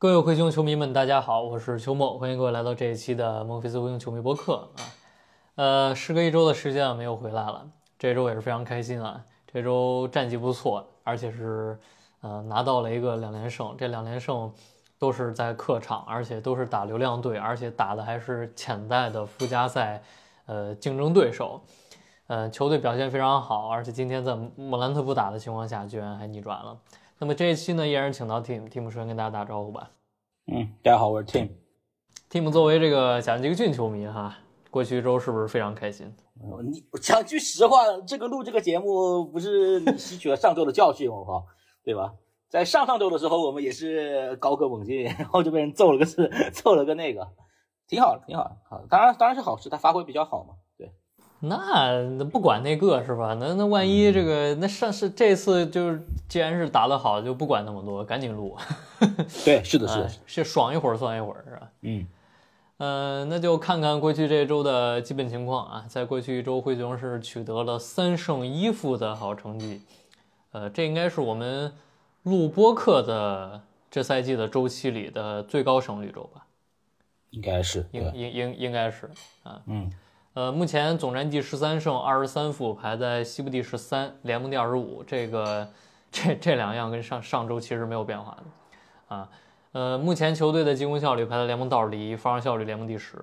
各位灰熊球迷们，大家好，我是秋末，欢迎各位来到这一期的孟菲斯灰熊球迷播客啊。呃，时隔一周的时间啊，没有回来了，这周也是非常开心啊。这周战绩不错，而且是呃拿到了一个两连胜，这两连胜都是在客场，而且都是打流量队，而且打的还是潜在的附加赛呃竞争对手。呃，球队表现非常好，而且今天在莫兰特不打的情况下，居然还逆转了。那么这一期呢，依然请到 Team，Team 首先跟大家打招呼吧。嗯，大家好，我是 Tim。Team 作为这个蒋吉俊球迷哈，过去一周是不是非常开心？呃你我讲句实话，这个录这个节目不是你吸取了上周的教训，我靠，对吧？在上上周的时候，我们也是高歌猛进，然后就被人揍了个是 揍了个那个，挺好的，挺好的，好的，当然当然是好事，他发挥比较好嘛，对，那那不管那个是吧？那那万一这个那上是这次就是既然是打得好，就不管那么多，赶紧录，对，是的，是的，哎是爽一会儿算一会儿是吧？嗯，呃，那就看看过去这周的基本情况啊。在过去一周，灰熊是取得了三胜一负的好成绩，呃，这应该是我们录播客的这赛季的周期里的最高胜率周吧？应该是，应，应应应该是啊。嗯，呃，目前总战绩十三胜二十三负，排在西部第十三，联盟第二十五。这个这这两样跟上上周其实没有变化的啊。呃，目前球队的进攻效率排在联盟倒数第一，防守效率联盟第十。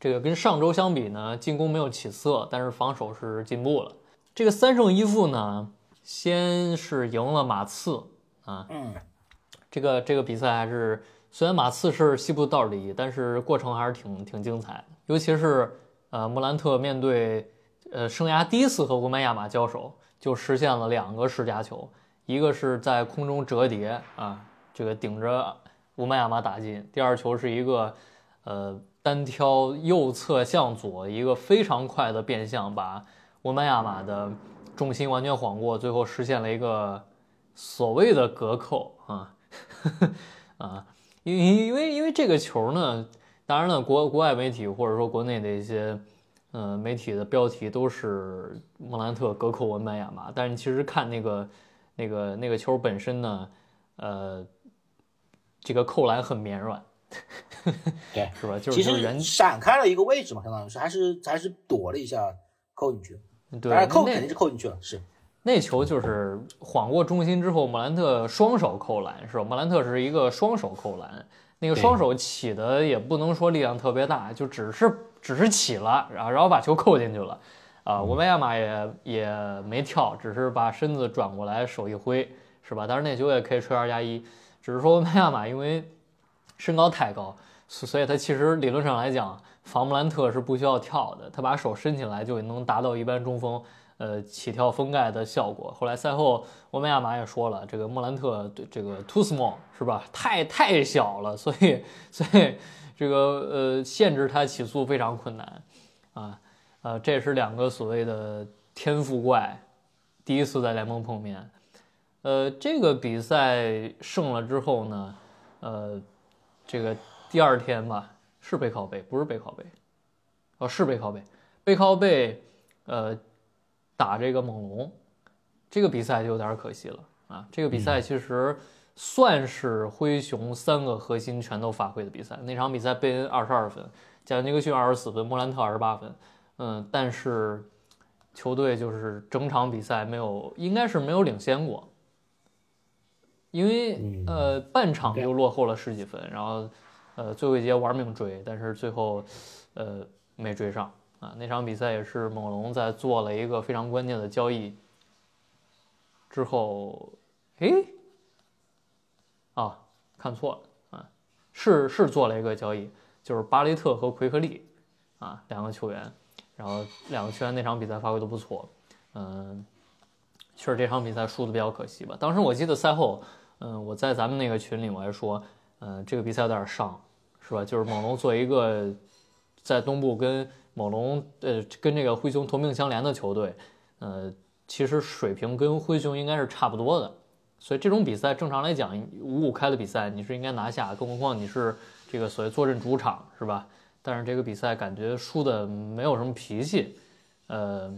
这个跟上周相比呢，进攻没有起色，但是防守是进步了。这个三胜一负呢，先是赢了马刺啊，嗯，这个这个比赛还是虽然马刺是西部倒数第一，但是过程还是挺挺精彩的，尤其是呃莫兰特面对呃生涯第一次和乌麦亚马交手，就实现了两个十佳球，一个是在空中折叠啊，这个顶着乌麦亚马打进，第二球是一个呃单挑右侧向左一个非常快的变向，把乌麦亚马的重心完全晃过，最后实现了一个所谓的隔扣啊。啊，因为因为因为这个球呢，当然了，国国外媒体或者说国内的一些呃媒体的标题都是莫兰特隔扣文班亚马，但是其实看那个那个那个球本身呢，呃，这个扣篮很绵软，对，是吧？就其是其实人闪开了一个位置嘛，相当于是还是还是躲了一下扣进去，对但是扣肯定是扣进去了，是，那球就是晃过中心之后，莫兰特双手扣篮是吧？莫兰特是一个双手扣篮，那个双手起的也不能说力量特别大，就只是只是起了，然后然后把球扣进去了。啊，嗯文班亚马也也没跳，只是把身子转过来，手一挥，是吧？当然那球也可以吹二加一，只是说文班亚马因为身高太高，所所以他其实理论上来讲，防布兰特是不需要跳的，他把手伸起来就能达到一般中锋呃起跳封盖的效果。后来赛后，欧梅亚马也说了，这个莫兰特对这个 too small 是吧？太太小了，所以所以这个呃限制他起速非常困难啊。呃，这是两个所谓的天赋怪，第一次在联盟碰面。呃，这个比赛胜了之后呢，呃，这个第二天吧，是背靠背，不是背靠背，哦，是背靠背，背靠背，呃，打这个猛龙，这个比赛就有点可惜了啊。这个比赛其实算是灰熊三个核心全都发挥的比赛。那场比赛贝恩二十二分，贾尼克逊二十四分，莫兰特二十八分，嗯，但是球队就是整场比赛没有，应该是没有领先过。因为呃半场就落后了十几分，然后呃最后一节玩命追，但是最后呃没追上啊。那场比赛也是猛龙在做了一个非常关键的交易之后，诶，啊看错了啊，是是做了一个交易，就是巴雷特和奎克利啊两个球员，然后两个球员那场比赛发挥都不错，嗯。确实这场比赛输的比较可惜吧。当时我记得赛后，嗯，我在咱们那个群里我还说，嗯，这个比赛有点伤，是吧？就是猛龙作为一个在东部跟猛龙呃跟这个灰熊同病相怜的球队，呃，其实水平跟灰熊应该是差不多的。所以这种比赛正常来讲五五开的比赛你是应该拿下，更何况你是这个所谓坐镇主场，是吧？但是这个比赛感觉输的没有什么脾气，呃，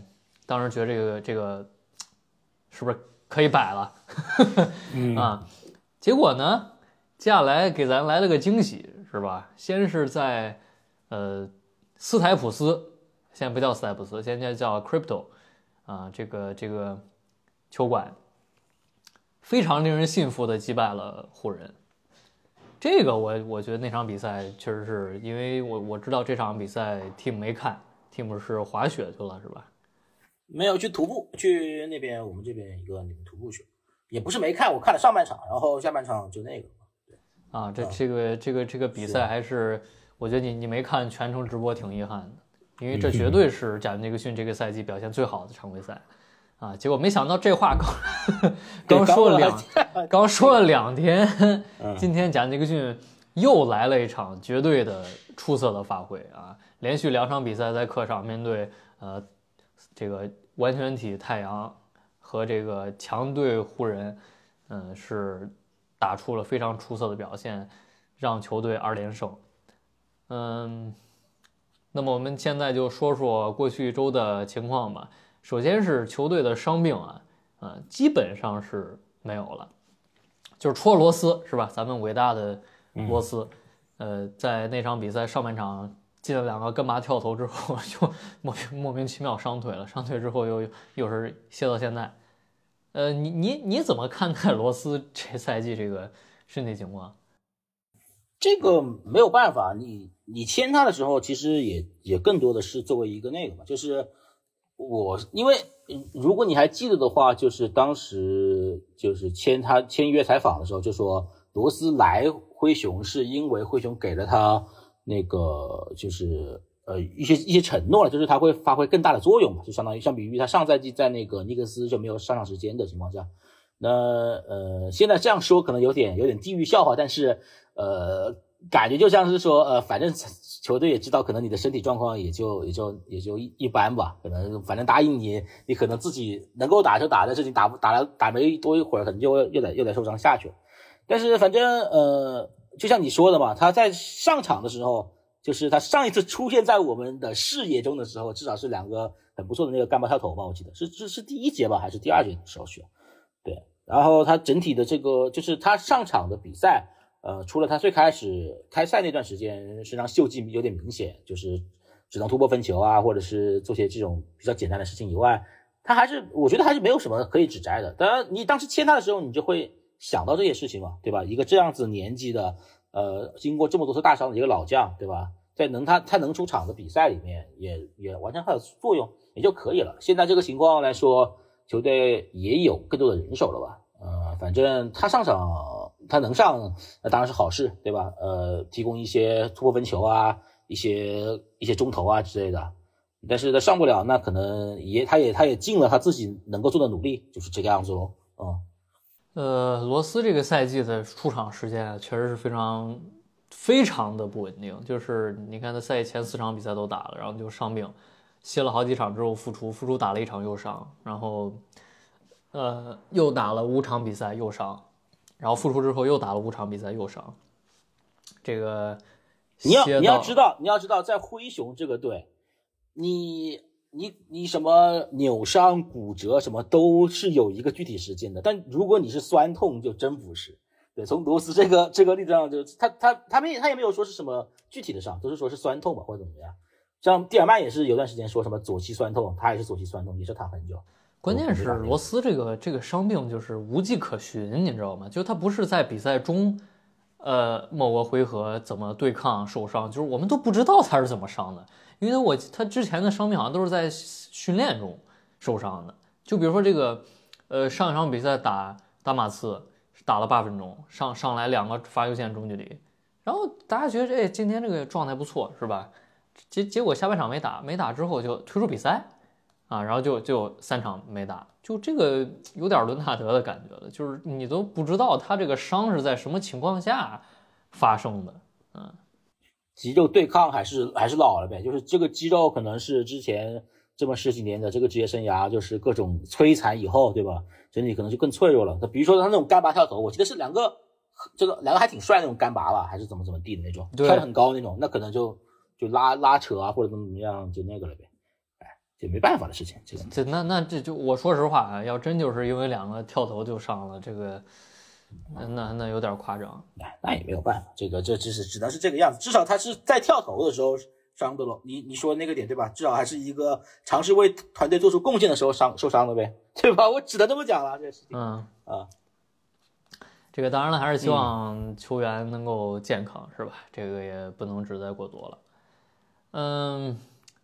当时觉得这个这个是不是可以摆了？啊，结果呢，接下来给咱来了个惊喜，是吧？先是在呃斯台普斯，现在不叫斯台普斯，现在叫 Crypto 啊，这个这个球馆非常令人信服的击败了湖人。这个我我觉得那场比赛确实是因为我我知道这场比赛 Team 没看，Team 是滑雪去了是吧？没有去徒步，去那边我们这边一个那个徒步去，也不是没看，我看了上半场，然后下半场就那个。啊，这这个这个这个比赛还是我觉得你你没看全程直播挺遗憾的，因为这绝对是贾尼克逊这个赛季表现最好的常规赛。啊！结果没想到这话刚 刚说了两，刚说了两天，今天贾尼克逊又来了一场绝对的出色的发挥啊！连续两场比赛在客场面对呃这个完全体太阳和这个强队湖人，嗯，是打出了非常出色的表现，让球队二连胜。嗯，那么我们现在就说说过去一周的情况吧。首先是球队的伤病啊，呃，基本上是没有了，就是除了罗斯是吧？咱们伟大的罗斯，呃，在那场比赛上半场进了两个干拔跳投之后，就莫名莫名其妙伤腿了，伤腿之后又又是歇到现在。呃，你你你怎么看待罗斯这赛季这个身体情况？这个没有办法，你你签他的时候，其实也也更多的是作为一个那个嘛，就是。我因为如果你还记得的话，就是当时就是签他签约采访的时候，就说罗斯来灰熊是因为灰熊给了他那个就是呃一些一些承诺了，就是他会发挥更大的作用嘛，就相当于相比于他上赛季在那个尼克斯就没有上场时间的情况下，那呃现在这样说可能有点有点地域笑话，但是呃。感觉就像是说，呃，反正球队也知道，可能你的身体状况也就也就也就一一般吧。可能反正答应你，你可能自己能够打就打，但是你打不打了打没多一会儿，可能就又得又得受伤下去了。但是反正呃，就像你说的嘛，他在上场的时候，就是他上一次出现在我们的视野中的时候，至少是两个很不错的那个干巴跳投吧，我记得是是是第一节吧，还是第二节的时候去？对，然后他整体的这个就是他上场的比赛。呃，除了他最开始开赛那段时间身上锈迹有点明显，就是只能突破分球啊，或者是做些这种比较简单的事情以外，他还是我觉得还是没有什么可以指摘的。当然，你当时签他的时候，你就会想到这些事情嘛，对吧？一个这样子年纪的，呃，经过这么多次大伤的一个老将，对吧？在能他他能出场的比赛里面，也也完成他的作用也就可以了。现在这个情况来说，球队也有更多的人手了吧？呃，反正他上场。他能上，那当然是好事，对吧？呃，提供一些突破分球啊，一些一些中投啊之类的。但是他上不了，那可能也他也他也尽了他自己能够做的努力，就是这个样子喽。嗯，呃，罗斯这个赛季的出场时间确实是非常非常的不稳定。就是你看他赛前四场比赛都打了，然后就伤病，歇了好几场之后复出，复出打了一场又伤，然后呃又打了五场比赛又伤。然后复出之后又打了五场比赛又伤，这个你要你要知道你要知道在灰熊这个队，你你你什么扭伤骨折什么都是有一个具体时间的，但如果你是酸痛就真不是。对，从罗斯这个这个例子上就他他他没他也没有说是什么具体的伤，都是说是酸痛吧或者怎么样。像蒂尔曼也是有段时间说什么左膝酸痛，他也是左膝酸痛，也是躺很久。关键是罗斯这个这个伤病就是无迹可寻，你知道吗？就他不是在比赛中，呃，某个回合怎么对抗受伤，就是我们都不知道他是怎么伤的，因为我他之前的伤病好像都是在训练中受伤的。就比如说这个，呃，上一场比赛打打马刺打了八分钟，上上来两个罚球线中距离，然后大家觉得哎，今天这个状态不错是吧？结结果下半场没打，没打之后就退出比赛。啊，然后就就三场没打，就这个有点伦纳德的感觉了，就是你都不知道他这个伤是在什么情况下发生的，嗯，肌肉对抗还是还是老了呗，就是这个肌肉可能是之前这么十几年的这个职业生涯，就是各种摧残以后，对吧？整体可能就更脆弱了。他比如说他那种干拔跳投，我记得是两个这个两个还挺帅那种干拔吧，还是怎么怎么地的那种，对跳得很高那种，那可能就就拉拉扯啊或者怎么怎么样就那个了呗，哎，这没办法的事情，这个这那那这就我说实话啊，要真就是因为两个跳投就上了，这个那那那有点夸张。哎，那也没有办法，这个这只是只能是这个样子。至少他是在跳投的时候伤的了，你你说那个点对吧？至少还是一个尝试为团队做出贡献的时候伤受伤的呗，对吧？我只能这么讲了，这个事情嗯，啊，这个当然了，还是希望球员能够健康，是吧？这个也不能指责过多了。嗯，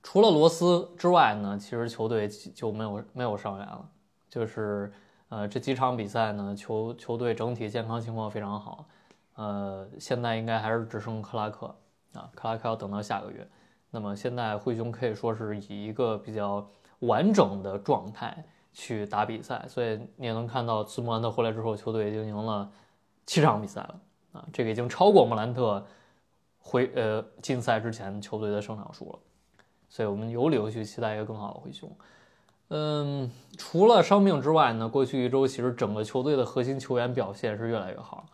除了罗斯之外呢，其实球队就没有没有伤员了。就是呃，这几场比赛呢，球球队整体健康情况非常好。呃，现在应该还是只剩克拉克啊，克拉克要等到下个月。那么现在灰熊可以说是以一个比较完整的状态去打比赛，所以你也能看到，自莫兰特回来之后，球队已经赢了七场比赛了啊，这个已经超过莫兰特回呃禁赛之前球队的胜场数了，所以我们有理由去期待一个更好的灰熊。嗯，除了伤病之外呢，过去一周其实整个球队的核心球员表现是越来越好。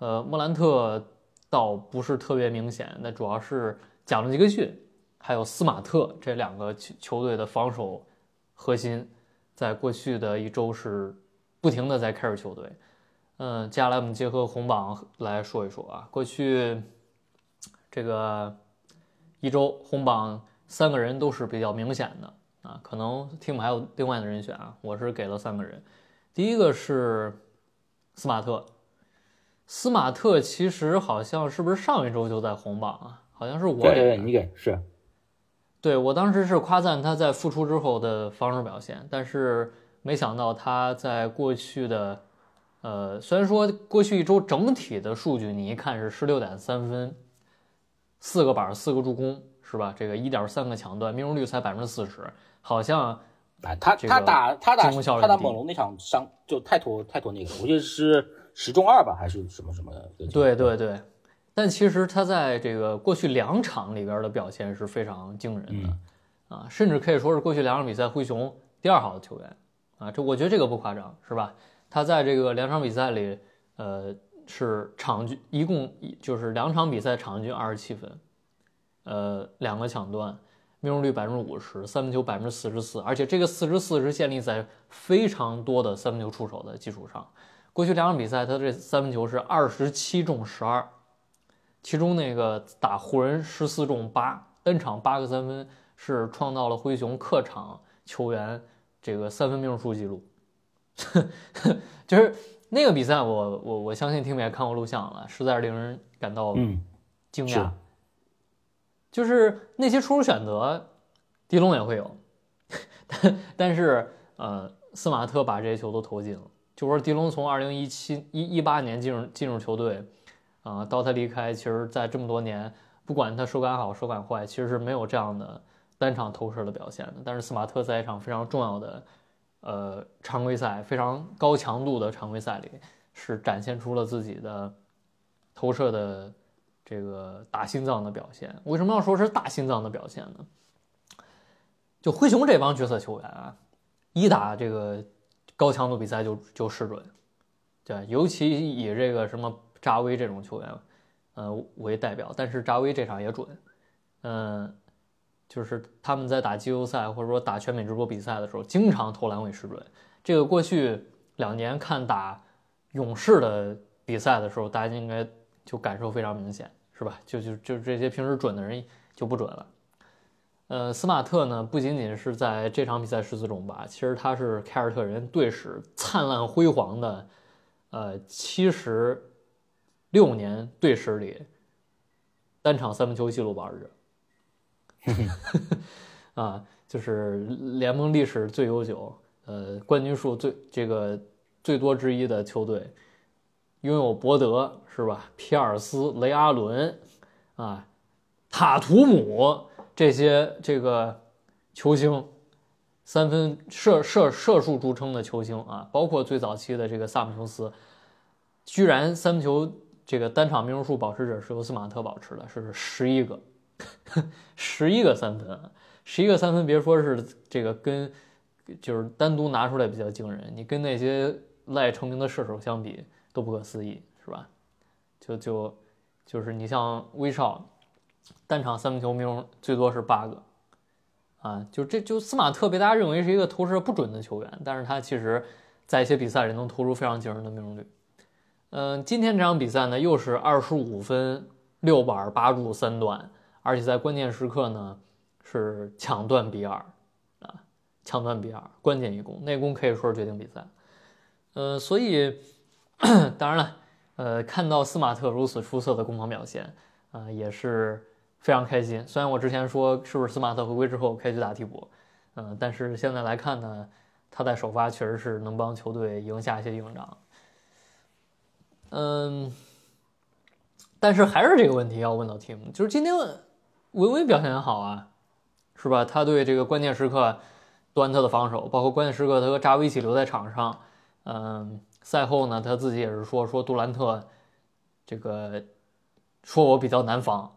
呃，莫兰特倒不是特别明显，那主要是贾伦·杰克逊还有斯马特这两个球球队的防守核心，在过去的一周是不停的在开始球队。嗯，接下来我们结合红榜来说一说啊，过去这个一周红榜三个人都是比较明显的啊，可能 team 还有另外的人选啊，我是给了三个人，第一个是斯马特，斯马特其实好像是不是上一周就在红榜啊？好像是我对对对，给的你给是对我当时是夸赞他在复出之后的防守表现，但是没想到他在过去的，呃，虽然说过去一周整体的数据你一看是十六点三分，四个板儿四个助攻是吧？这个一点三个抢断，命中率才百分之四十，好像哎，他他打他打他打猛龙那场伤就太拖太拖那个了，我记得是十中二吧，还是什么什么的。对对对，但其实他在这个过去两场里边的表现是非常惊人的，啊，甚至可以说是过去两场比赛灰熊第二好的球员，啊，这我觉得这个不夸张，是吧？他在这个两场比赛里，呃，是场均一共就是两场比赛场均二十七分，呃，两个抢断，命中率百分之五十，三分球百分之四十四，而且这个四十四是建立在非常多的三分球出手的基础上。过去两场比赛，他这三分球是二十七中十二，其中那个打湖人十四中八，N 场八个三分，是创造了灰熊客场球员这个三分命中数记录。就是那个比赛我，我我相信听们也看过录像了，实在是令人感到嗯，惊讶。是就是那些出手选择，迪龙也会有，但但是呃，斯马特把这些球都投进了。就说迪龙从二零一七一一八年进入进入球队，啊、到他离开，其实在这么多年，不管他手感好手感坏，其实是没有这样的单场投射的表现的。但是斯马特在一场非常重要的呃常规赛，非常高强度的常规赛里，是展现出了自己的投射的这个大心脏的表现。为什么要说是大心脏的表现呢？就灰熊这帮角色球员啊，一打这个高强度比赛就就失准，对，尤其以这个什么扎威这种球员，呃为代表，但是扎威这场也准，嗯、就是他们在打季后赛或者说打全美直播比赛的时候，经常投篮会失准。这个过去两年看打勇士的比赛的时候，大家应该就感受非常明显，是吧？就就就这些平时准的人就不准了。呃，斯马特呢，不仅仅是在这场比赛十四中吧，其实他是凯尔特人队史灿烂辉煌的，呃，七十六年队史里单场三分球纪录保持者。啊，就是联盟历史最悠久，呃，冠军数最这个最多之一的球队，拥有伯德是吧？皮尔斯、雷阿伦啊，塔图姆这些这个球星，三分射射射术著称的球星啊，包括最早期的这个萨姆琼斯，居然三分球这个单场命中数保持者是由斯马特保持的，是十一个，十一个三分，十一个三分，别说是这个跟就是单独拿出来比较惊人，你跟那些赖成名的射手相比都不可思议，是吧？就就就是你像威少，单场三分球命中最多是八个。啊，就这就斯马特被大家认为是一个投射不准的球员，但是他其实，在一些比赛里能投出非常惊人的命中率。嗯，今天这场比赛呢，又是二十五分六板八助三断，而且在关键时刻呢是抢断比尔啊，抢断比尔，关键一攻，那攻可以说是决定比赛。呃，所以 当然了，呃，看到斯马特如此出色的攻防表现，啊，也是。非常开心，虽然我之前说是不是斯马特回归之后可以去打替补，嗯，但是现在来看呢，他在首发确实是能帮球队赢下一些硬仗，嗯，但是还是这个问题要问到 Tim，就是今天文威表现很好啊，是吧？他对这个关键时刻端特的防守，包括关键时刻他和扎维一起留在场上，嗯，赛后呢他自己也是说说杜兰特这个说我比较难防。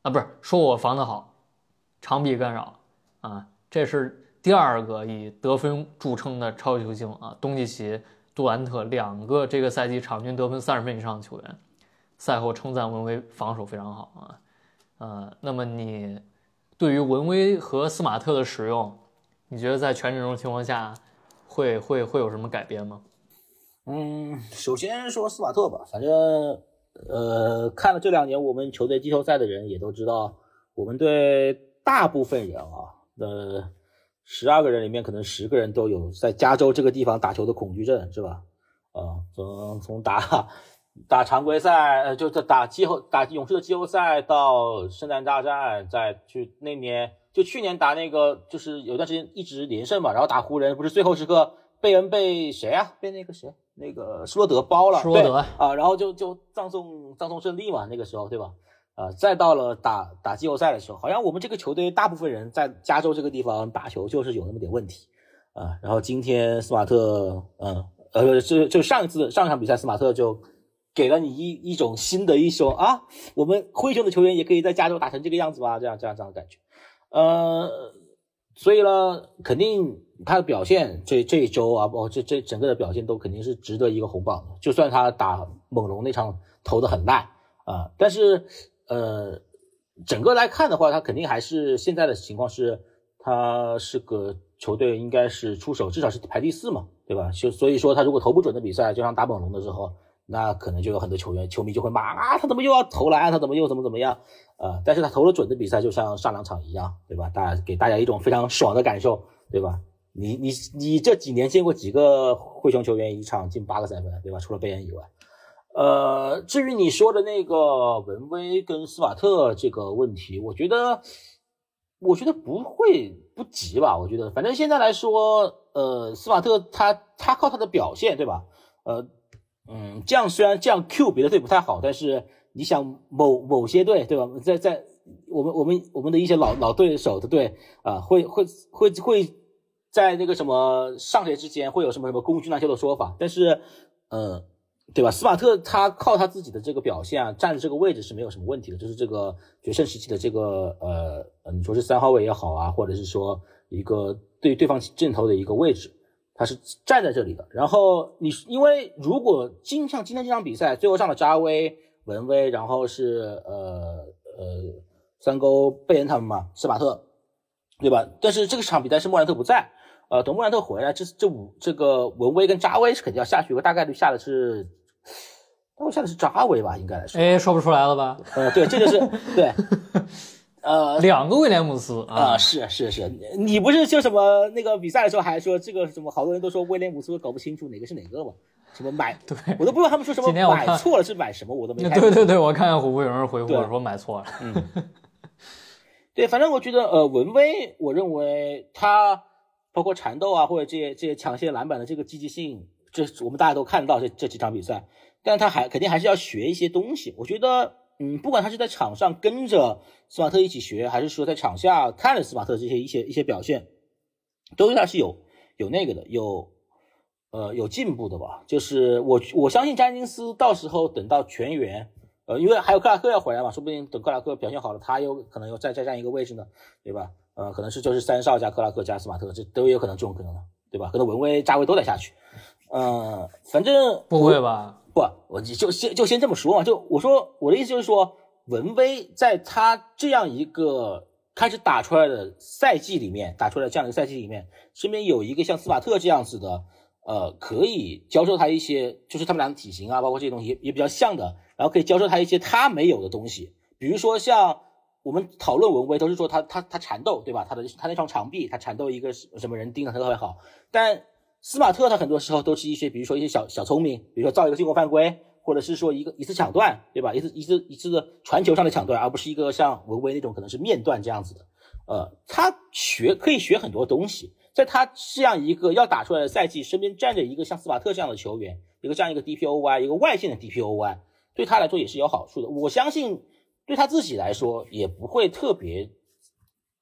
啊，不是说我防得好，长臂干扰啊，这是第二个以得分著称的超级球星啊，东契奇、杜兰特两个这个赛季场均得分三十分以上的球员，赛后称赞文威防守非常好啊，呃，那么你对于文威和斯马特的使用，你觉得在全阵容情况下会会会有什么改变吗？嗯，首先说斯马特吧，反正。呃，看了这两年我们球队季后赛的人也都知道，我们队大部分人啊，呃，十二个人里面可能十个人都有在加州这个地方打球的恐惧症，是吧？啊，从从打打常规赛，呃，就在打季后打勇士的季后赛到圣诞大战，再去那年就去年打那个，就是有段时间一直连胜嘛，然后打湖人，不是最后时刻贝恩被谁啊？被那个谁？那个施罗德包了，对啊，然后就就葬送葬送胜利嘛，那个时候对吧？啊，再到了打打季后赛的时候，好像我们这个球队大部分人在加州这个地方打球就是有那么点问题啊。然后今天斯马特，嗯，呃，就就上一次上场比赛，斯马特就给了你一一种新的一种啊，我们灰熊的球员也可以在加州打成这个样子吧？这样这样这样的感觉，呃，所以呢，肯定。他的表现这这一周啊，包括这这整个的表现都肯定是值得一个红榜的。就算他打猛龙那场投的很烂啊，但是呃，整个来看的话，他肯定还是现在的情况是，他是个球队应该是出手至少是排第四嘛，对吧？就所以说他如果投不准的比赛，就像打猛龙的时候，那可能就有很多球员球迷就会骂啊，他怎么又要投篮？他怎么又怎么怎么样？啊，但是他投了准的比赛，就像上两场一样，对吧？大家给大家一种非常爽的感受，对吧？你你你这几年见过几个灰熊球员一场进八个三分，对吧？除了贝恩以外，呃，至于你说的那个文威跟斯瓦特这个问题，我觉得，我觉得不会不急吧？我觉得，反正现在来说，呃，斯瓦特他他靠他的表现，对吧？呃，嗯，这样虽然这样 Q 别的队不太好，但是你想某某些队，对吧？在在我们我们我们的一些老老对手的队啊，会会会会。在那个什么上学之间会有什么什么功勋篮球的说法，但是，呃，对吧？斯马特他靠他自己的这个表现啊，站的这个位置是没有什么问题的，就是这个决胜时期的这个呃，你说是三号位也好啊，或者是说一个对对方阵头的一个位置，他是站在这里的。然后你因为如果今像今天这场比赛最后上了扎威、文威，然后是呃呃三勾贝恩他们嘛，斯马特，对吧？但是这个场比赛是莫兰特不在。呃，等穆兰特回来，这这五这个文威跟扎威是肯定要下去，我大概率下的是，我下的是扎威吧，应该来说。哎，说不出来了吧？呃，对，这就是 对，呃，两个威廉姆斯啊，是是是，你不是就什么那个比赛的时候还说这个什么，好多人都说威廉姆斯搞不清楚哪个是哪个嘛？什么买？对我都不知道他们说什么买错了是买什么，我都没。对对对，我看见虎扑有人回复我说买错了。嗯，对，反正我觉得呃，文威，我认为他。包括缠斗啊，或者这些这些抢些篮板的这个积极性，这我们大家都看到这这几场比赛，但他还肯定还是要学一些东西。我觉得，嗯，不管他是在场上跟着斯马特一起学，还是说在场下看着斯马特这些一些一些表现，周瑜他是有有那个的，有呃有进步的吧？就是我我相信詹金斯到时候等到全员，呃，因为还有克拉克要回来嘛，说不定等克拉克表现好了，他又可能又再再占一个位置呢，对吧？呃，可能是就是三少加克拉克加斯马特，这都有可能这种可能，对吧？可能文威、扎威都得下去，呃，反正不会吧？不，我就先就先这么说嘛，就我说我的意思就是说，文威在他这样一个开始打出来的赛季里面，打出来这样一个赛季里面，身边有一个像斯马特这样子的，呃，可以教授他一些，就是他们俩的体型啊，包括这些东西也也比较像的，然后可以教授他一些他没有的东西，比如说像我们讨论文威都是说他他他缠斗，对吧？他的他那双长臂，他缠斗一个什么人盯的特别好，但斯马特他很多时候都是一些，比如说一些小小聪明，比如说造一个进攻犯规，或者是说一个一次抢断，对吧？一次一次一次的传球上的抢断，而不是一个像文威那种可能是面断这样子的。呃，他学可以学很多东西，在他这样一个要打出来的赛季，身边站着一个像斯马特这样的球员，一个这样一个 DPOY，一个外线的 DPOY，对他来说也是有好处的。我相信对他自己来说也不会特别。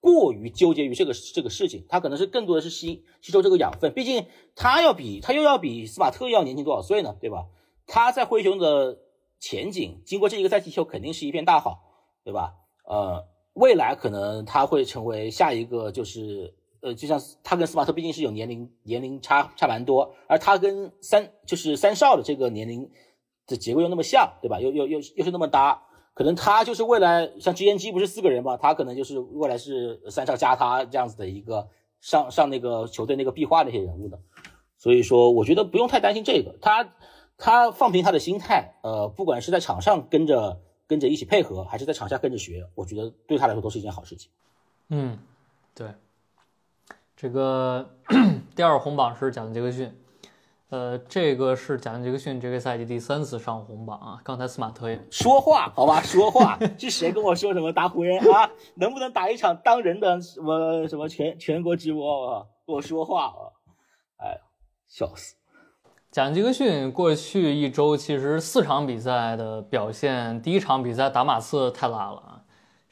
过于纠结于这个这个事情，他可能是更多的是吸吸收这个养分，毕竟他要比他又要比斯马特要年轻多少岁呢，对吧？他在灰熊的前景，经过这一个赛季后，肯定是一片大好，对吧？呃，未来可能他会成为下一个，就是呃，就像他跟斯马特毕竟是有年龄年龄差差蛮多，而他跟三就是三少的这个年龄的结构又那么像，对吧？又又又又是那么搭。可能他就是未来像 GNG 不是四个人嘛？他可能就是未来是三少加他这样子的一个上上那个球队那个壁画那些人物的，所以说我觉得不用太担心这个，他他放平他的心态，呃，不管是在场上跟着跟着一起配合，还是在场下跟着学，我觉得对他来说都是一件好事情。嗯，对，这个 第二红榜是贾伦杰克逊。呃，这个是贾伦·杰克逊这个赛季第三次上红榜啊。刚才司马特也说话，好吧，说话是谁跟我说什么打湖人啊？能不能打一场当人的什么什么全全国直播啊？跟我说话啊！哎，笑死！贾伦·杰克逊过去一周其实四场比赛的表现，第一场比赛打马刺太拉了啊，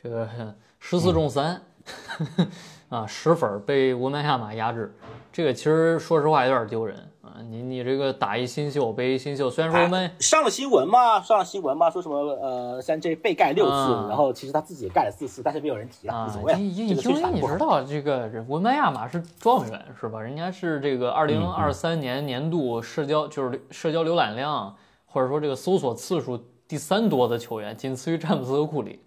这个十四中三，啊十分被文班亚马压制，这个其实说实话有点丢人啊。你你这个打一新秀背一新秀，虽然说我们上了新闻嘛，上了新闻嘛，说什么呃三 J 被盖六次，然后其实他自己也盖了四次，但是没有人提了，无所谓。因因为你知道这个文班亚马是状元是吧？人家是这个二零二三年年度社交就是社交浏览量或者说这个搜索次数第三多的球员，仅次于詹姆斯和库里，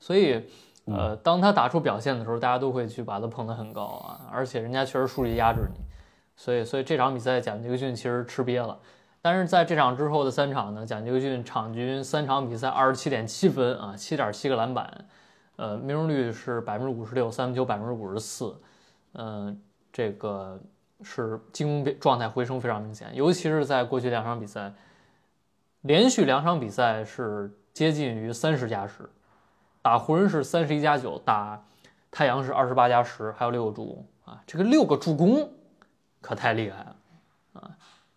所以呃当他打出表现的时候，大家都会去把他捧得很高啊，而且人家确实数据压制你。所以，所以这场比赛，贾杰克逊其实吃瘪了。但是在这场之后的三场呢，贾杰克逊场均三场比赛二十七点七分啊，七点七个篮板，呃，命中率是百分之五十六，三分球百分之五十四，嗯，这个是进攻状态回升非常明显。尤其是在过去两场比赛，连续两场比赛是接近于三十加十，打湖人是三十一加九，打太阳是二十八加十，还有六个助攻啊，这个六个助攻。可太厉害了，啊，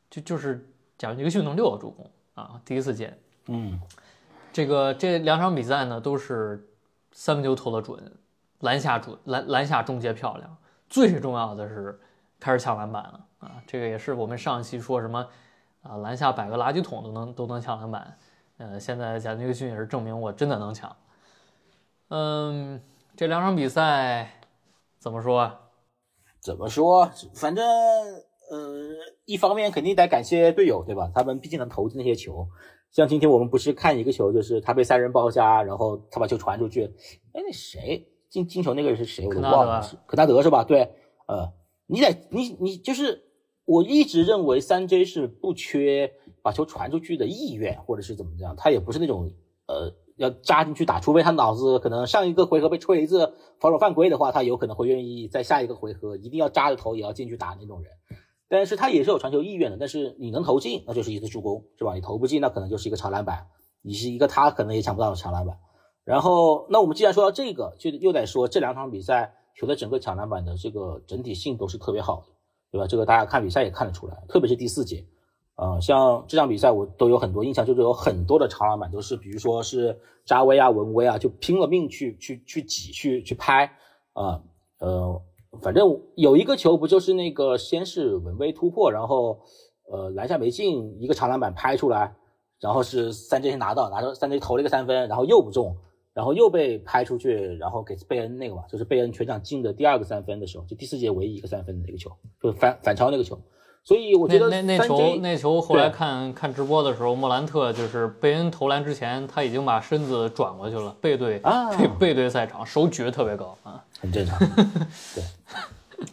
就就是贾杰克逊能六个助攻啊，第一次见。嗯，这个这两场比赛呢都是三分球投的准，篮下准，篮篮下终结漂亮，最重要的是开始抢篮板了啊，这个也是我们上一期说什么啊，篮下摆个垃圾桶都能都能抢篮板，呃，现在贾杰克逊也是证明我真的能抢。嗯，这两场比赛怎么说？怎么说？反正呃，一方面肯定得感谢队友，对吧？他们毕竟能投进那些球。像今天我们不是看一个球，就是他被三人包夹，然后他把球传出去。哎，那谁进进球那个人是谁？我都忘了。可纳德是吧？对，呃，你得你你就是，我一直认为三 J 是不缺把球传出去的意愿，或者是怎么样，他也不是那种呃。要扎进去打，除非他脑子可能上一个回合被吹了一次防守犯规的话，他有可能会愿意在下一个回合一定要扎着头也要进去打那种人。但是他也是有传球意愿的。但是你能投进，那就是一次助攻，是吧？你投不进，那可能就是一个长篮板。你是一个他可能也抢不到的长篮板。然后，那我们既然说到这个，就又得说这两场比赛球队整个抢篮板的这个整体性都是特别好的，对吧？这个大家看比赛也看得出来，特别是第四节。呃，像这场比赛我都有很多印象，就是有很多的长篮板都是，比如说是扎威啊、文威啊，就拼了命去去去挤、去去拍啊。呃，反正有一个球不就是那个先是文威突破，然后呃篮下没进，一个长篮板拍出来，然后是三 J 拿到，拿到三 J 投了一个三分，然后又不中，然后又被拍出去，然后给贝恩那个嘛，就是贝恩全场进的第二个三分的时候，就第四节唯一一个三分的那个球，就反反超那个球。所以我觉得那那那球那球后来看看直播的时候，莫兰特就是贝恩投篮之前，他已经把身子转过去了，背对啊背背对赛场，手举得特别高啊。很正常。对，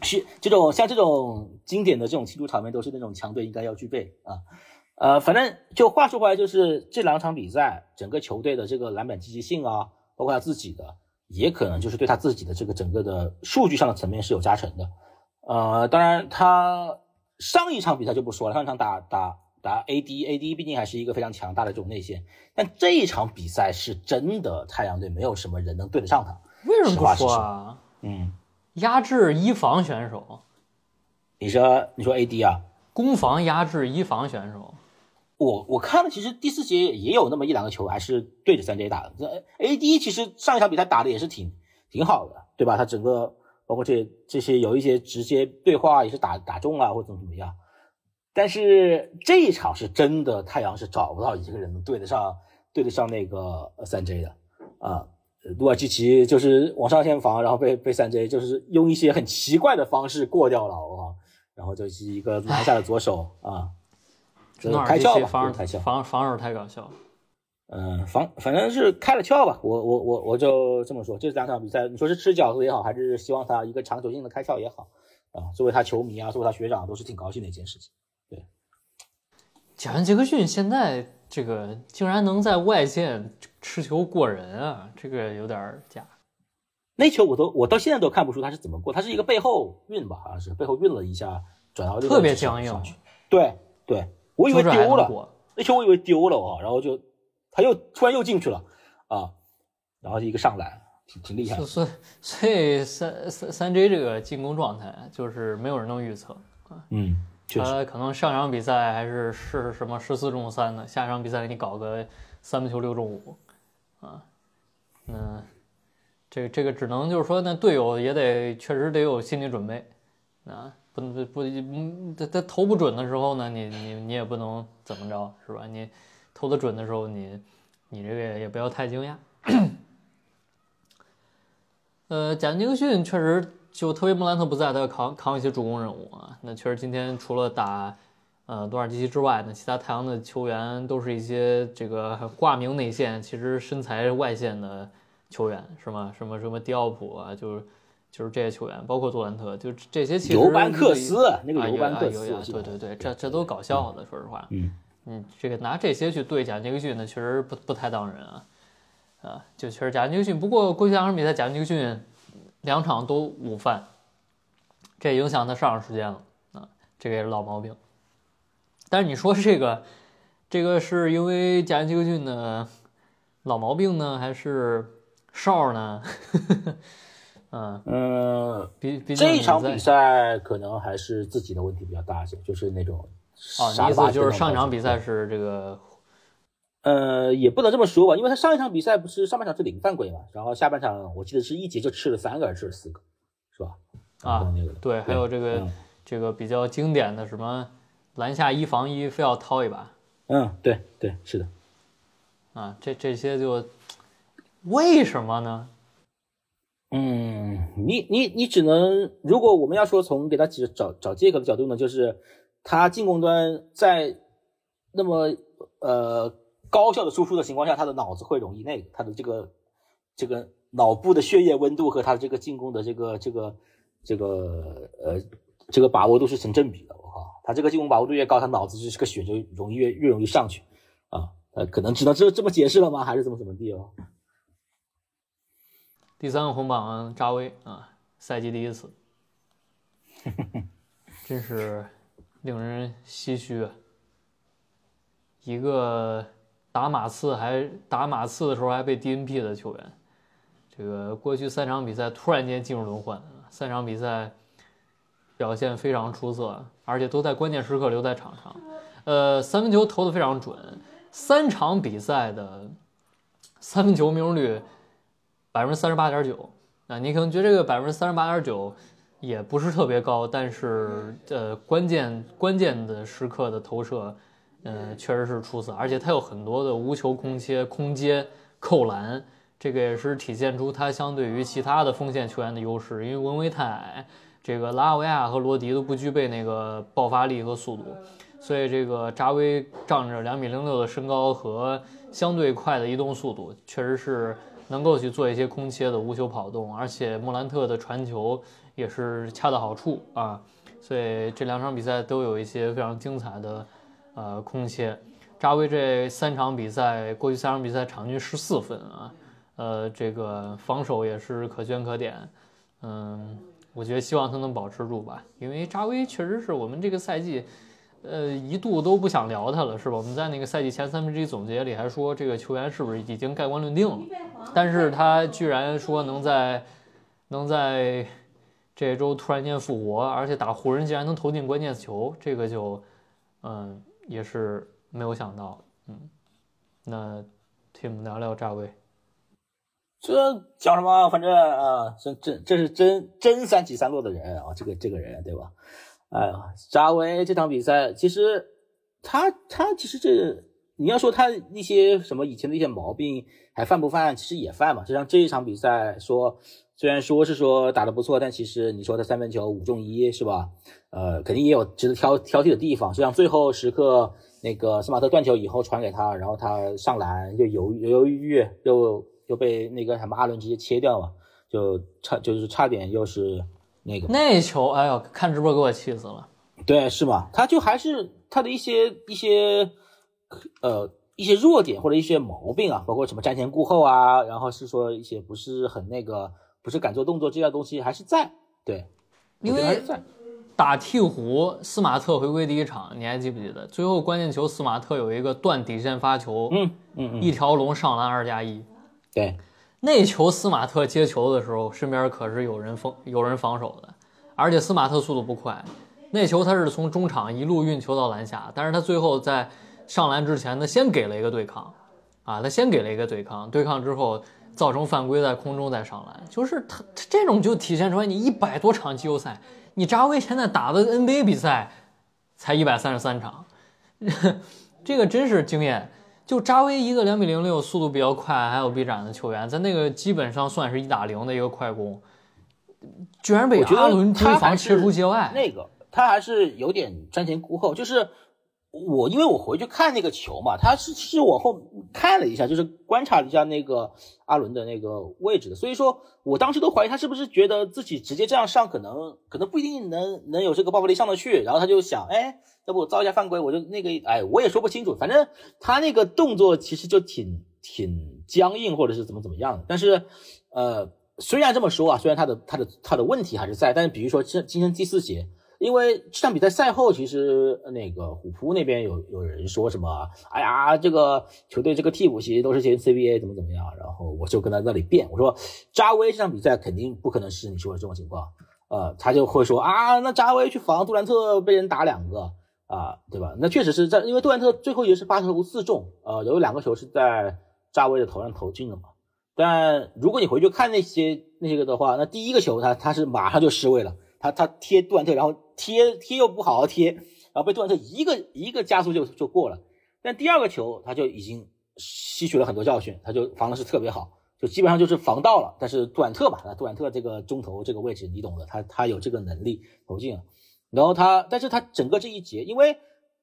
是这种像这种经典的这种庆祝场面，都是那种强队应该要具备啊。呃，反正就话说回来，就是这两场比赛，整个球队的这个篮板积极性啊，包括他自己的，也可能就是对他自己的这个整个的数据上的层面是有加成的。呃，当然他上一场比赛就不说了，上一场打打打 AD，AD 毕竟还是一个非常强大的这种内线，但这一场比赛是真的太阳队没有什么人能对得上他。为什么不说啊？嗯，压制一防选手，你说你说 AD 啊？攻防压制一防选手。我我看了，其实第四节也有那么一两个球还是对着三 J 打的。这 AD 其实上一场比赛打的也是挺挺好的，对吧？他整个包括这这些有一些直接对话也是打打中了或者怎么怎么样。但是这一场是真的，太阳是找不到一个人能对得上对得上那个三 J 的啊。努尔基奇就是往上线防，然后被被三 J 就是用一些很奇怪的方式过掉了，我靠！然后就是一个拿下了左手啊，这努尔开窍吧，基奇防开窍。防防守太搞笑了。嗯，反反正是开了窍吧，我我我我就这么说。这两场比赛，你说是吃饺子也好，还是希望他一个长久性的开窍也好，啊，作为他球迷啊，作为他学长，都是挺高兴的一件事情。对贾文杰克逊现在这个竟然能在外线持球过人啊，这个有点儿假。那球我都我到现在都看不出他是怎么过，他是一个背后运吧，好像是背后运了一下，转到这个特别僵硬。对对，我以为丢了，那球我以为丢了啊，然后就他又突然又进去了啊，然后一个上篮，挺挺厉害的所。所以所以三三三 J 这个进攻状态就是没有人能预测。嗯。他可能上场比赛还是是什么十四中三的，下场比赛给你搞个三分球六中五，啊，那这个这个只能就是说，那队友也得确实得有心理准备，啊，不能不不，嗯他他投不准的时候呢，你你你也不能怎么着，是吧？你投得准的时候，你你这个也不要太惊讶。呃，贾尼克逊确实就特别莫兰特不在，他要扛扛一些助攻任务啊。那确实今天除了打呃多尔基奇之外呢，其他太阳的球员都是一些这个挂名内线，其实身材外线的球员是吗？什么什么迪奥普啊，就是就是这些球员，包括杜兰特，就这些其实尤班克斯那个啊尤班克斯对对对，这这都搞笑的，说实话。嗯嗯，这个拿这些去对贾尼克逊呢，确实不不太当人啊，啊，就确实贾尼克逊。不过过去两场比赛，贾尼克逊两场都午饭，这影响他上场时间了啊，这个也是老毛病。但是你说这个，这个是因为贾尼克逊的老毛病呢，还是哨儿呢？嗯，嗯，毕毕竟这一场比赛可能还是自己的问题比较大一些，就是那种哦，你意思就是上场比赛是这个呃，也不能这么说吧，因为他上一场比赛不是上半场是零犯规嘛，然后下半场我记得是一节就吃了三个还是吃了四个，是吧？啊那个对，还有这个、嗯这个比较经典的什么篮下一防一，非要掏一把嗯，对对，是的，啊，这这些就为什么呢？嗯，你你你只能，如果我们要说从给他找找找借口的角度呢，就是他进攻端在那么呃高效的输出的情况下，他的脑子会容易那个，他的这个这个脑部的血液温度和他这个进攻的这个这个这个呃这个把握度是成正比的。我靠，他这个进攻把握度越高，他脑子这个血就容易越越容易上去啊。呃，可能只能这这么解释了吗？还是怎么怎么地哦？第三个红榜扎威啊，赛季第一次，真是令人唏嘘！一个打马刺还打马刺的时候还被 DNP 的球员，这个过去三场比赛突然间进入轮换，三场比赛表现非常出色，而且都在关键时刻留在场上。呃，三分球投的非常准，三场比赛的三分球命中率百分之三十八点九。啊，你可能觉得这个百分之三十八点九，也不是特别高，但是呃关键关键的时刻的投射，呃确实是出色，而且他有很多的无球空切、空接、扣篮，这个也是体现出他相对于其他的锋线球员的优势，因为文维太矮，这个拉维亚和罗迪都不具备那个爆发力和速度，所以这个扎威仗着两米零六的身高和相对快的移动速度，确实是能够去做一些空切的无球跑动，而且莫兰特的传球也是恰到好处啊，所以这两场比赛都有一些非常精彩的呃空切。扎威这三场比赛，过去三场比赛场均十四分啊，呃，这个防守也是可圈可点，嗯，我觉得希望他能保持住吧，因为扎威确实是我们这个赛季。呃，一度都不想聊他了，是吧？我们在那个赛季前三分之一总结里还说这个球员是不是已经盖棺论定了，但是他居然说能在能在这周突然间复活，而且打湖人竟然能投进关键球，这个就嗯也是没有想到，嗯，那听我们聊聊扎威，这讲什么？反正啊，这这这是真真三起三落的人啊，这个这个人对吧？哎呀，扎威这场比赛，其实他他其实这你要说他一些什么以前的一些毛病还犯不犯？其实也犯嘛。就像这一场比赛，说虽然说是说打得不错，但其实你说他三分球五中一是吧？呃，肯定也有值得挑挑剔的地方。就像最后时刻那个斯马特断球以后传给他，然后他上篮又犹犹犹豫豫，又又被那个什么阿伦直接切掉了，就差就是差点又是。那个那球，哎呦，看直播给我气死了。对，是吗？他就还是他的一些一些呃一些弱点或者一些毛病啊，包括什么瞻前顾后啊，然后是说一些不是很那个，不是敢做动作这些东西还是在。对，因为打鹈鹕，斯马特回归第一场，你还记不记得？最后关键球，斯马特有一个断底线发球，嗯嗯嗯，一条龙上篮二加一。对。那球斯马特接球的时候，身边可是有人防有人防守的，而且斯马特速度不快，那球他是从中场一路运球到篮下，但是他最后在上篮之前，他先给了一个对抗，啊，他先给了一个对抗，对抗之后造成犯规，在空中再上篮，就是他他这种就体现出来，你一百多场季后赛，你扎威现在打的 NBA 比赛才一百三十三场，这个真是经验。就扎威一个两米零六，速度比较快，还有臂展的球员，在那个基本上算是一打零的一个快攻，居然被阿伦追防切出界外。那个他还是有点瞻前顾后，就是我因为我回去看那个球嘛，他是是往后看了一下，就是观察了一下那个阿伦的那个位置的，所以说我当时都怀疑他是不是觉得自己直接这样上，可能可能不一定能能有这个爆发力上得去，然后他就想，哎。要不我造一下犯规，我就那个，哎，我也说不清楚。反正他那个动作其实就挺挺僵硬，或者是怎么怎么样。但是，呃，虽然这么说啊，虽然他的他的他的问题还是在，但是比如说今今天第四节，因为这场比赛赛后，其实那个虎扑那边有有人说什么，哎呀，这个球队这个替补席都是些 CBA 怎么怎么样，然后我就跟他那里辩，我说扎威这场比赛肯定不可能是你说的这种情况，呃，他就会说啊，那扎威去防杜兰特被人打两个。啊，对吧？那确实是在，因为杜兰特最后也是八投四中，呃，有两个球是在扎威的头上投进了嘛。但如果你回去看那些那些个的话，那第一个球他他是马上就失位了，他他贴杜兰特，然后贴贴又不好好贴，然后被杜兰特一个一个加速就就过了。但第二个球他就已经吸取了很多教训，他就防的是特别好，就基本上就是防到了。但是杜兰特吧，杜兰特这个中投这个位置你懂的，他他有这个能力投进。然后他，但是他整个这一节，因为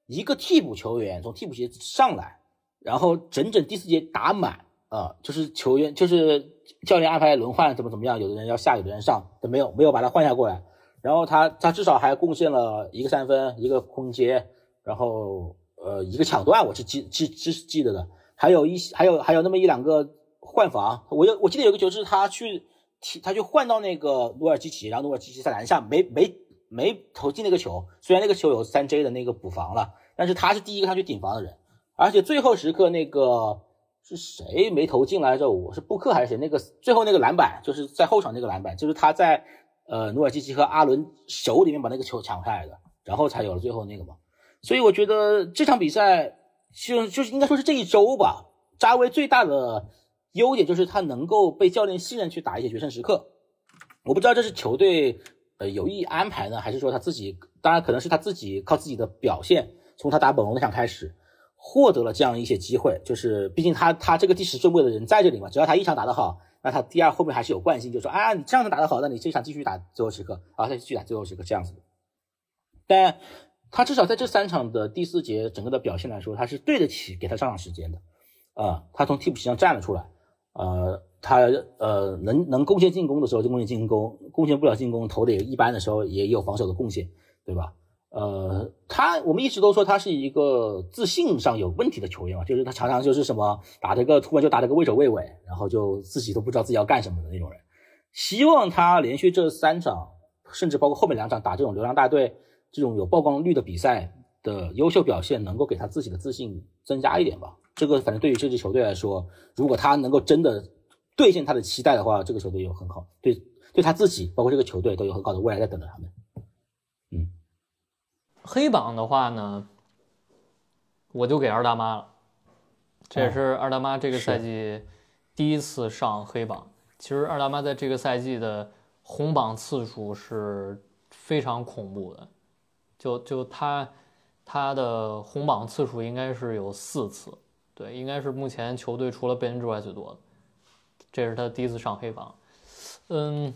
一个替补球员从替补席上来，然后整整第四节打满啊，就是球员就是教练安排轮换怎么怎么样，有的人要下，有的人上，都没有没有把他换下过来。然后他他至少还贡献了一个三分，一个空接，然后呃一个抢断，我是记记记记得的，还有一还有还有那么一两个换防，我有我记得有个球是他去踢，他去换到那个努尔基奇，然后努尔基奇在篮下没没。没投进那个球，虽然那个球有三 J 的那个补防了，但是他是第一个上去顶防的人，而且最后时刻那个是谁没投进来着？我是布克还是谁？那个最后那个篮板就是在后场那个篮板，就是他在呃努尔基奇和阿伦手里面把那个球抢下来的，然后才有了最后那个嘛。所以我觉得这场比赛就就是应该说是这一周吧，扎威最大的优点就是他能够被教练信任去打一些决胜时刻。我不知道这是球队。呃有意安排呢，还是说他自己？当然可能是他自己靠自己的表现，从他打本龙那场开始，获得了这样一些机会。就是毕竟他他这个第十顺位的人在这里嘛，只要他一场打得好，那他第二后面还是有惯性，就说啊你这样打得好，那你这场继续打最后时刻啊，再继续打最后时刻这样子。但他至少在这三场的第四节整个的表现来说，他是对得起给他上场时间的。啊，他从替补席上站了出来，呃，他呃能能贡献进攻的时候就贡献进攻，贡献不了进攻投的也一般的时候也有防守的贡献，对吧？呃，他我们一直都说他是一个自信上有问题的球员嘛，就是他常常就是什么打这个突然就打这个畏首畏尾，然后就自己都不知道自己要干什么的那种人。希望他连续这三场，甚至包括后面两场打这种流浪大队这种有曝光率的比赛的优秀表现，能够给他自己的自信增加一点吧。这个反正对于这支球队来说，如果他能够真的兑现他的期待的话，这个球队有很好，对对他自己，包括这个球队都有很好的未来在等着他们。嗯，黑榜的话呢，我就给二大妈了，这也是二大妈这个赛季第一次上黑榜。其实二大妈在这个赛季的红榜次数是非常恐怖的，就就她她的红榜次数应该是有四次。对，应该是目前球队除了贝恩之外最多的。这是他第一次上黑榜。嗯，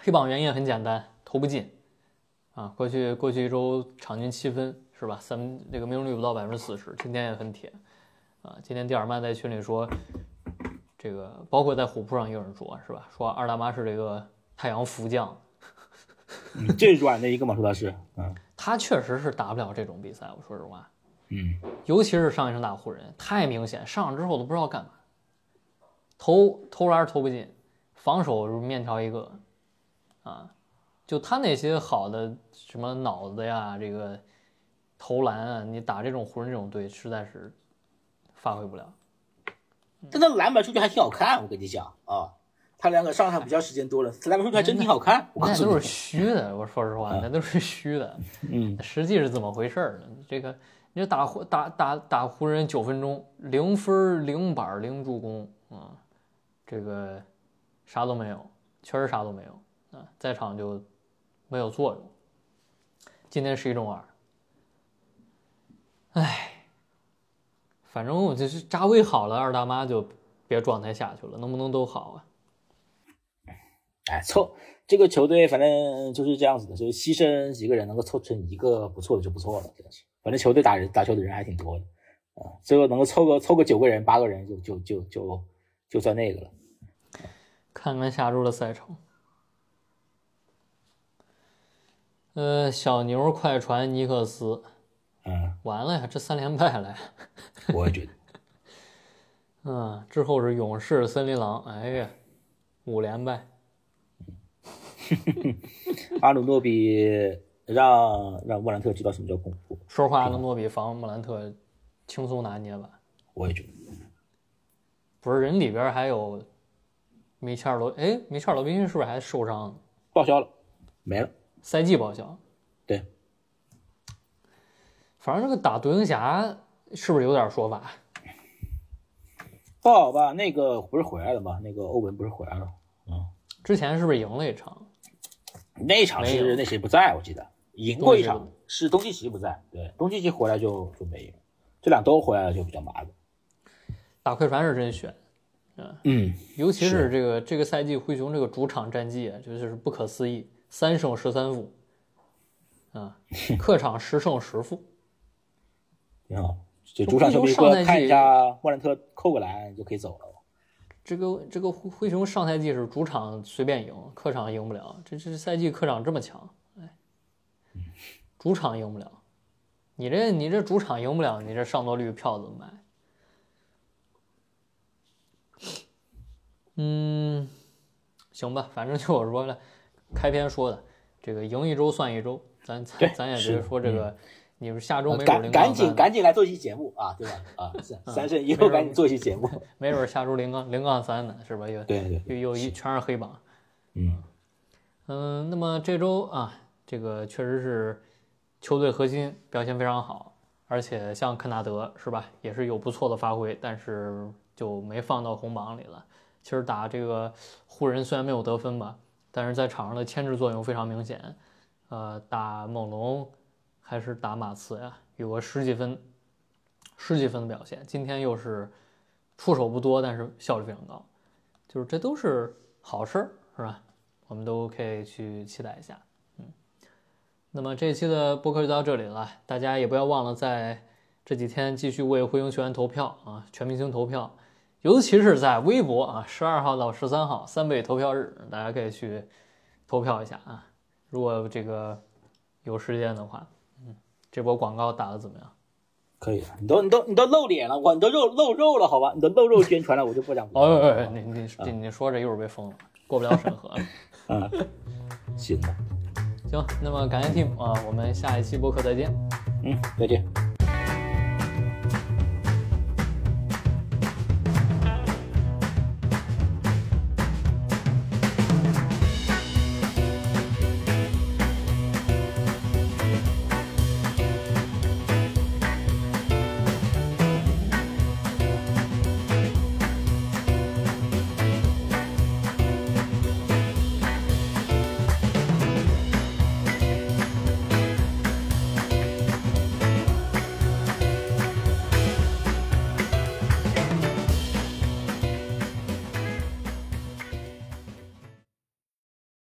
黑榜原因很简单，投不进啊。过去过去一周场均七分是吧？三这个命中率不到百分之四十。今天也很铁啊。今天蒂尔曼在群里说，这个包括在虎扑上有人说是吧？说二大妈是这个太阳福将，最软的一个嘛，说他是，嗯，他确实是打不了这种比赛。我说实话。嗯，尤其是上一场打湖人，太明显，上场之后都不知道干嘛，投投篮投不进，防守面条一个，啊，就他那些好的什么脑子呀，这个投篮啊，你打这种湖人这种队，实在是发挥不了。但他篮板数据还挺好看，我跟你讲啊，他两个上场比较时间多了，篮板数据还真挺好看。我那都是虚的，我说实话，那都是虚的。嗯，实际是怎么回事呢？这个。你打湖打打打湖人九分钟，零分零板零助攻啊，这个啥都没有，确实啥都没有啊，在场就没有作用。今天十一中二，哎，反正我就是扎威好了，二大妈就别状态下去了，能不能都好啊？哎，凑这个球队反正就是这样子的，就是牺牲几个人能够凑成一个不错的就不错了，真的是。反正球队打人打球的人还挺多的，啊，最后能够凑个凑个九个人八个人就就就就就算那个了。看看下周的赛程，呃，小牛、快船、尼克斯，嗯，完了呀，这三连败了呀。我也觉得，嗯，之后是勇士、森林狼，哎呀，五连败。阿努诺比。让让莫兰特知道什么叫恐怖。说话，阿诺比防莫兰特轻松拿捏吧。我也觉得。不是人里边还有米切尔罗，哎，米切尔罗宾逊是不是还受伤了？报销了，没了，赛季报销。对。反正这个打独行侠是不是有点说法？不好吧？那个不是回来了吗？那个欧文不是回来了？嗯。之前是不是赢了一场？那场是那谁不在，我记得。赢过一场是东契奇不在，对，东契奇回来就就没赢，这俩都回来了就比较麻烦。打快船是真悬，嗯嗯，尤其是这个这个赛季灰熊这个主场战绩啊，就是不可思议，三胜十三负，啊，客场十胜十负，挺好。这主场球迷过看一下莫兰特扣个篮就可以走了。这个这个灰灰熊上赛季是主场随便赢，客场赢不了，这这赛季客场这么强。哎 主场赢不了，你这你这主场赢不了，你这上座率票怎么买？嗯，行吧，反正就我说了，开篇说的这个赢一周算一周，咱咱咱也别说这个，你们下周没准零赶紧赶紧来做一期节目啊，对吧？啊，三胜以后赶紧做一期节目，没准下周零杠零杠三呢，是吧？又对对，又又一全是黑榜，嗯嗯，那么这周啊。这个确实是球队核心表现非常好，而且像肯纳德是吧，也是有不错的发挥，但是就没放到红榜里了。其实打这个湖人虽然没有得分吧，但是在场上的牵制作用非常明显。呃，打猛龙还是打马刺呀，有个十几分、十几分的表现。今天又是出手不多，但是效率非常高，就是这都是好事儿，是吧？我们都可以去期待一下。嗯，那么这一期的播客就到这里了，大家也不要忘了在这几天继续为灰熊球员投票啊，全明星投票，尤其是在微博啊，十二号到十三号三倍投票日，大家可以去投票一下啊。如果这个有时间的话，嗯，这波广告打的怎么样？可以了，你都你都你都露脸了，我你都露露肉了，好吧？你都露肉宣传了，我就不讲。哦，哎哎你你你你说这一会儿被封了，过不了审核。嗯，行吧，行，那么感谢 team 啊，我们下一期播客再见。嗯，再见。